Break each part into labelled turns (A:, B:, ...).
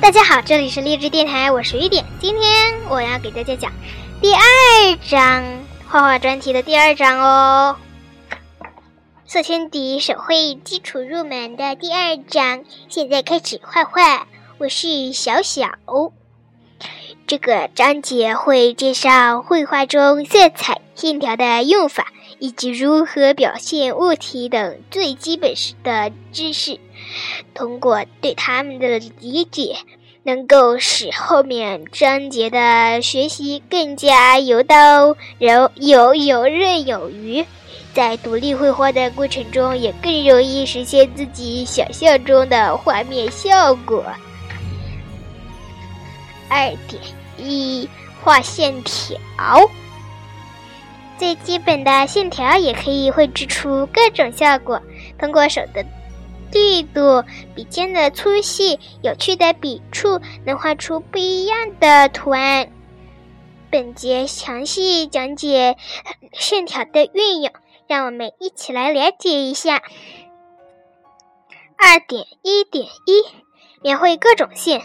A: 大家好，这里是励志电台，我是雨点。今天我要给大家讲第二章画画专题的第二章哦，色铅笔手绘基础入门的第二章，现在开始画画。我是小小。这个章节会介绍绘画中色彩、线条的用法，以及如何表现物体等最基本的知识。通过对他们的理解，能够使后面章节的学习更加游刀游游游刃有余，在独立绘画的过程中，也更容易实现自己想象中的画面效果。二点。一画线条，最基本的线条也可以绘制出各种效果。通过手的力度、笔尖的粗细、有趣的笔触，能画出不一样的图案。本节详细讲解线条的运用，让我们一起来了解一下。二点一点一，描绘各种线。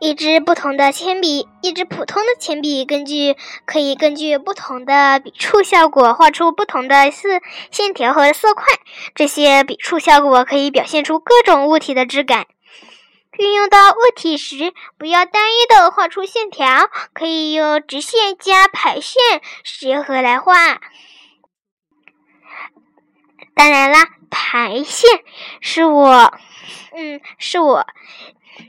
A: 一支不同的铅笔，一支普通的铅笔，根据可以根据不同的笔触效果画出不同的色线条和色块。这些笔触效果可以表现出各种物体的质感。运用到物体时，不要单一的画出线条，可以用直线加排线结合来画。当然啦，排线是我，嗯，是我。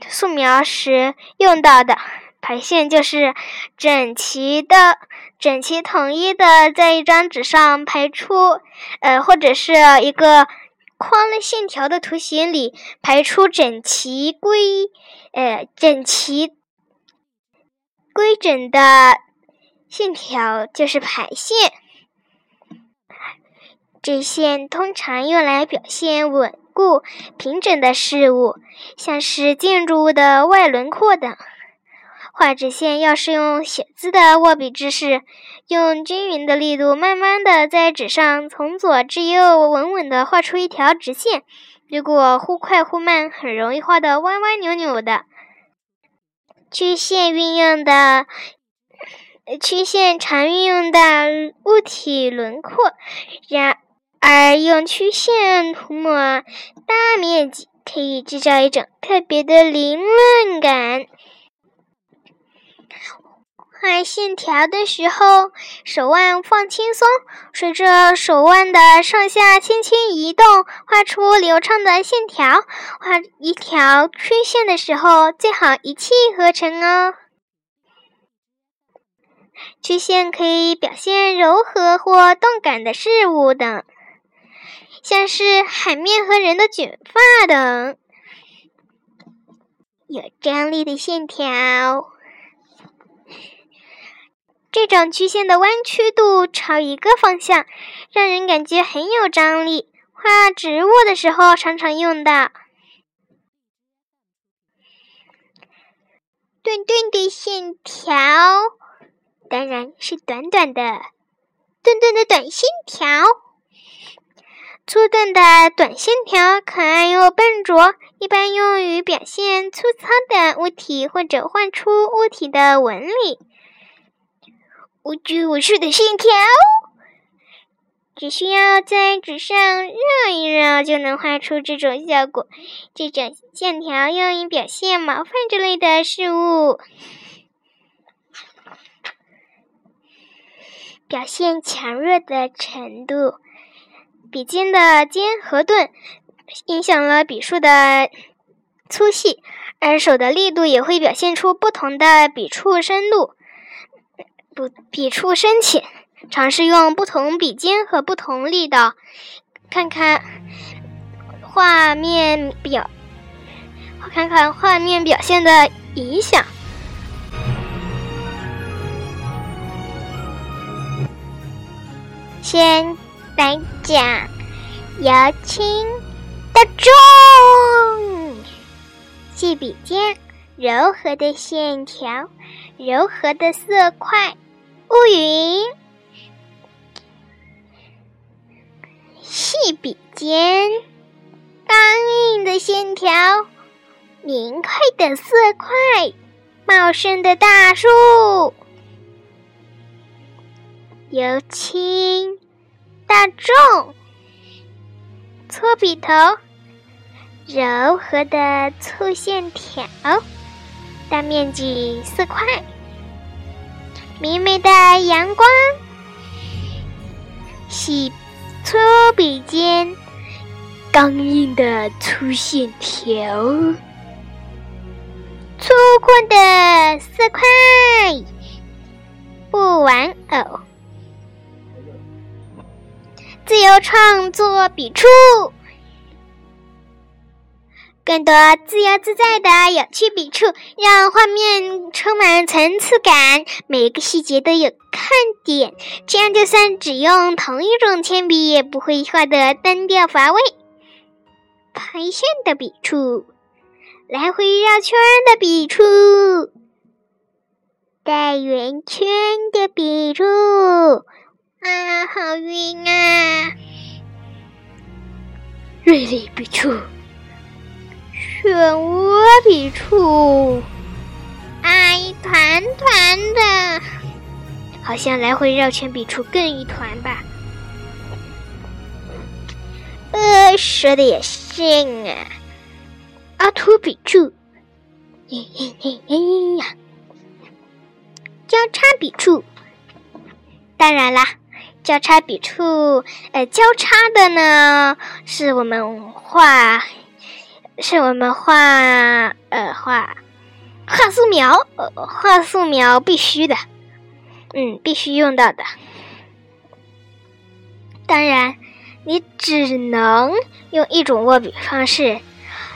A: 素描时用到的排线就是整齐的、整齐统一的，在一张纸上排出，呃，或者是一个框的线条的图形里排出整齐规，呃，整齐规整的线条就是排线。这线通常用来表现稳。固平整的事物，像是建筑物的外轮廓等。画直线要是用写字的握笔姿势，用均匀的力度，慢慢的在纸上从左至右稳稳的画出一条直线。如果忽快忽慢，很容易画的歪歪扭扭的。曲线运用的，曲线常运用的物体轮廓，然。而用曲线涂抹大面积，可以制造一种特别的凌乱感。画线条的时候，手腕放轻松，随着手腕的上下轻轻移动，画出流畅的线条。画一条曲线的时候，最好一气呵成哦。曲线可以表现柔和或动感的事物等。像是海面和人的卷发等，有张力的线条。这种曲线的弯曲度朝一个方向，让人感觉很有张力。画植物的时候常常用到。顿顿的线条，当然是短短的、顿顿的短线条。粗钝的短线条可爱又笨拙，一般用于表现粗糙的物体或者画出物体的纹理。无拘无束的线条，只需要在纸上绕一绕就能画出这种效果。这种线条用于表现毛发之类的事物，表现强弱的程度。笔尖的尖和钝影响了笔触的粗细，而手的力度也会表现出不同的笔触深度、不笔触深浅。尝试用不同笔尖和不同力道，看看画面表，看看画面表现的影响。先。来讲，由轻到重，细笔尖，柔和的线条，柔和的色块，乌云；细笔尖，刚硬的线条，明快的色块，茂盛的大树，由青大众，粗笔头，柔和的粗线条，大面积色块，明媚的阳光，细粗笔尖，刚硬的粗线条。粗犷的色块，布玩偶，自由创作笔触，更多自由自在的有趣笔触，让画面充满层次感，每个细节都有看点。这样，就算只用同一种铅笔，也不会画得单调乏味。排线的笔触。来回绕圈的笔触，带圆圈的笔触，啊，好晕啊！锐利笔触，漩涡笔触，啊，一团团的，好像来回绕圈笔触更一团吧？呃，说的也是啊。阿图笔触，嘿嘿嘿嘿呀！交叉笔触，当然啦，交叉笔触，呃，交叉的呢，是我们画，是我们画，呃，画画素描，呃，画素描必须的，嗯，必须用到的。当然，你只能用一种握笔方式。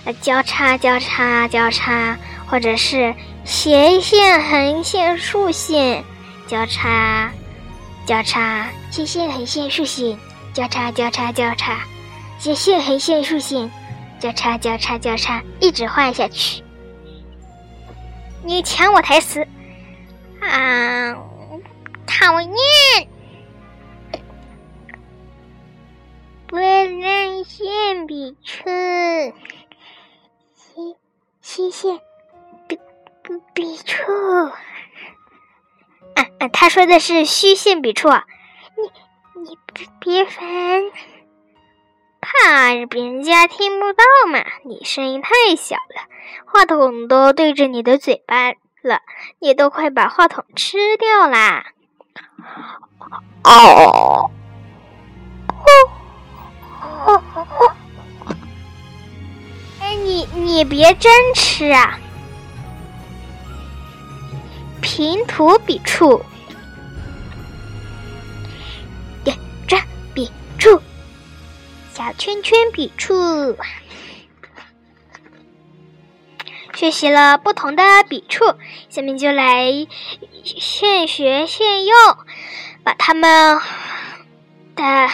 A: 呃交叉交叉交叉，或者是斜线横线竖线交叉交叉，斜线横线竖线交叉交叉交叉，斜线横线竖线交叉交叉交叉，一直画下去。你抢我台词啊！讨厌！不能线笔触。虚线笔笔笔触，啊啊，他说的是虚线笔触，你你别烦，怕人家听不到嘛，你声音太小了，话筒都对着你的嘴巴了，你都快把话筒吃掉啦！哦，哦，哦，哦。你你别真吃啊！平涂笔触，点着笔触，小圈圈笔触。学习了不同的笔触，下面就来现学现用，把它们的。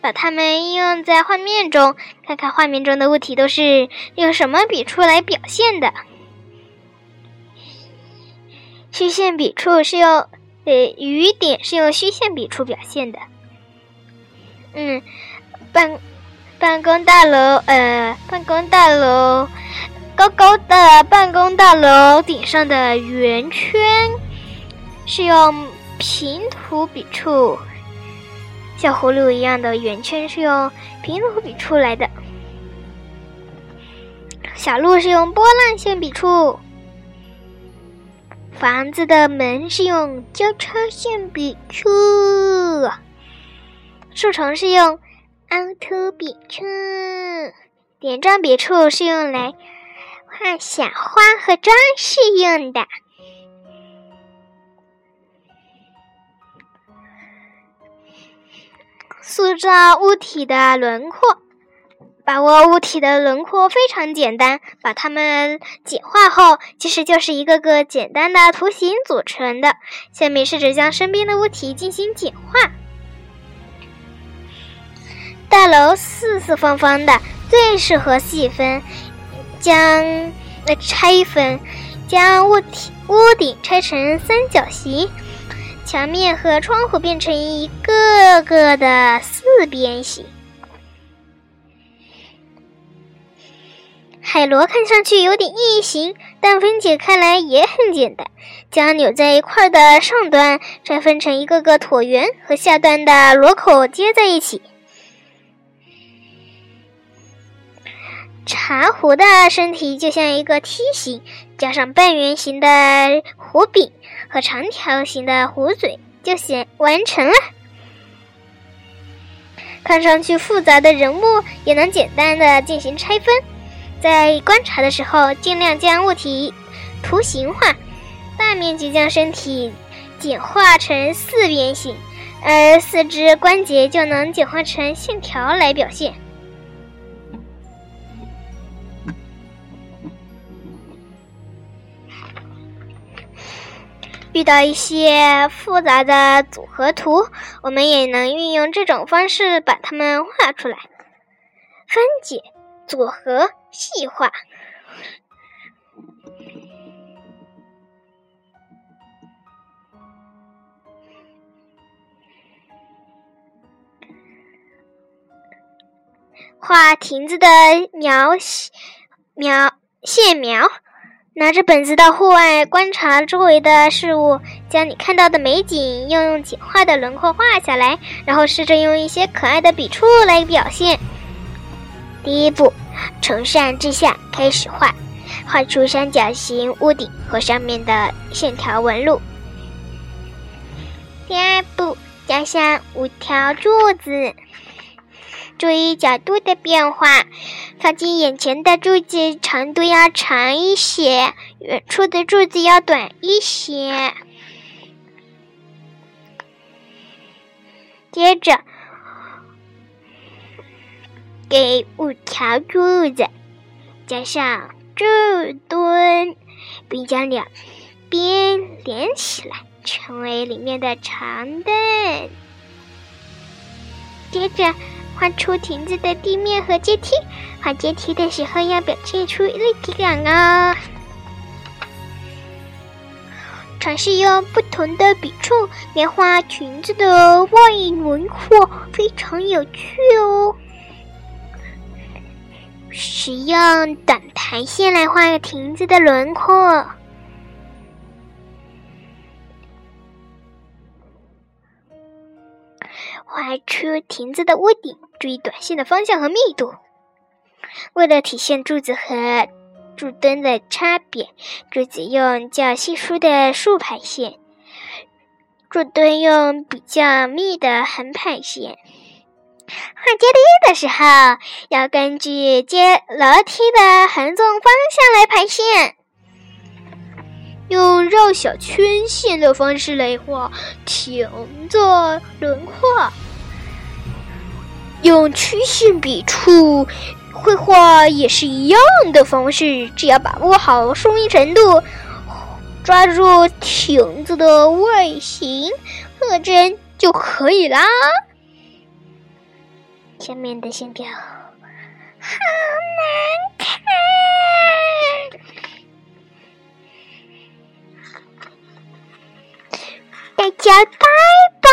A: 把它们应用在画面中，看看画面中的物体都是用什么笔触来表现的。虚线笔触是用，呃，雨点是用虚线笔触表现的。嗯，办办公大楼，呃，办公大楼，高高的办公大楼顶上的圆圈是用平涂笔触。像葫芦一样的圆圈是用平涂笔出来的，小鹿是用波浪线笔触，房子的门是用交叉线笔触，树丛是用凹凸笔触，点状笔触是用来画小花和装饰用的。塑造物体的轮廓，把握物体的轮廓非常简单，把它们简化后，其实就是一个个简单的图形组成的。下面试着将身边的物体进行简化。大楼四四方方的，最适合细分，将呃拆分，将物体屋顶拆成三角形。墙面和窗户变成一个个的四边形。海螺看上去有点异形，但分解开来也很简单。将扭在一块的上端拆分成一个个椭圆，和下端的螺口接在一起。茶壶的身体就像一个梯形，加上半圆形的壶柄和长条形的壶嘴，就显完成了。看上去复杂的人物也能简单的进行拆分。在观察的时候，尽量将物体图形化，大面积将身体简化成四边形，而四肢关节就能简化成线条来表现。遇到一些复杂的组合图，我们也能运用这种方式把它们画出来。分解、组合、细化。画亭子的描描线描。拿着本子到户外观察周围的事物，将你看到的美景用用简化的轮廓画下来，然后试着用一些可爱的笔触来表现。第一步，从上至下开始画，画出三角形屋顶和上面的线条纹路。第二步，加上五条柱子。注意角度的变化，靠近眼前的柱子长度要长一些，远处的柱子要短一些。接着，给五条柱子加上柱墩，并将两边连起来，成为里面的长凳。接着。画出亭子的地面和阶梯，画阶梯的时候要表现出立体感哦。尝试用不同的笔触描画裙子的外轮廓，非常有趣哦。使用短排线来画亭子的轮廓。画出亭子的屋顶，注意短线的方向和密度。为了体现柱子和柱墩的差别，柱子用较稀疏的竖排线，柱墩用比较密的横排线。画阶梯的时候，要根据阶楼梯的横纵方向来排线。用绕小圈线的方式来画亭子轮廓，用曲线笔触绘画也是一样的方式，只要把握好疏密程度，抓住亭子的外形特征就可以啦。下面的线条。好难看。大家拜拜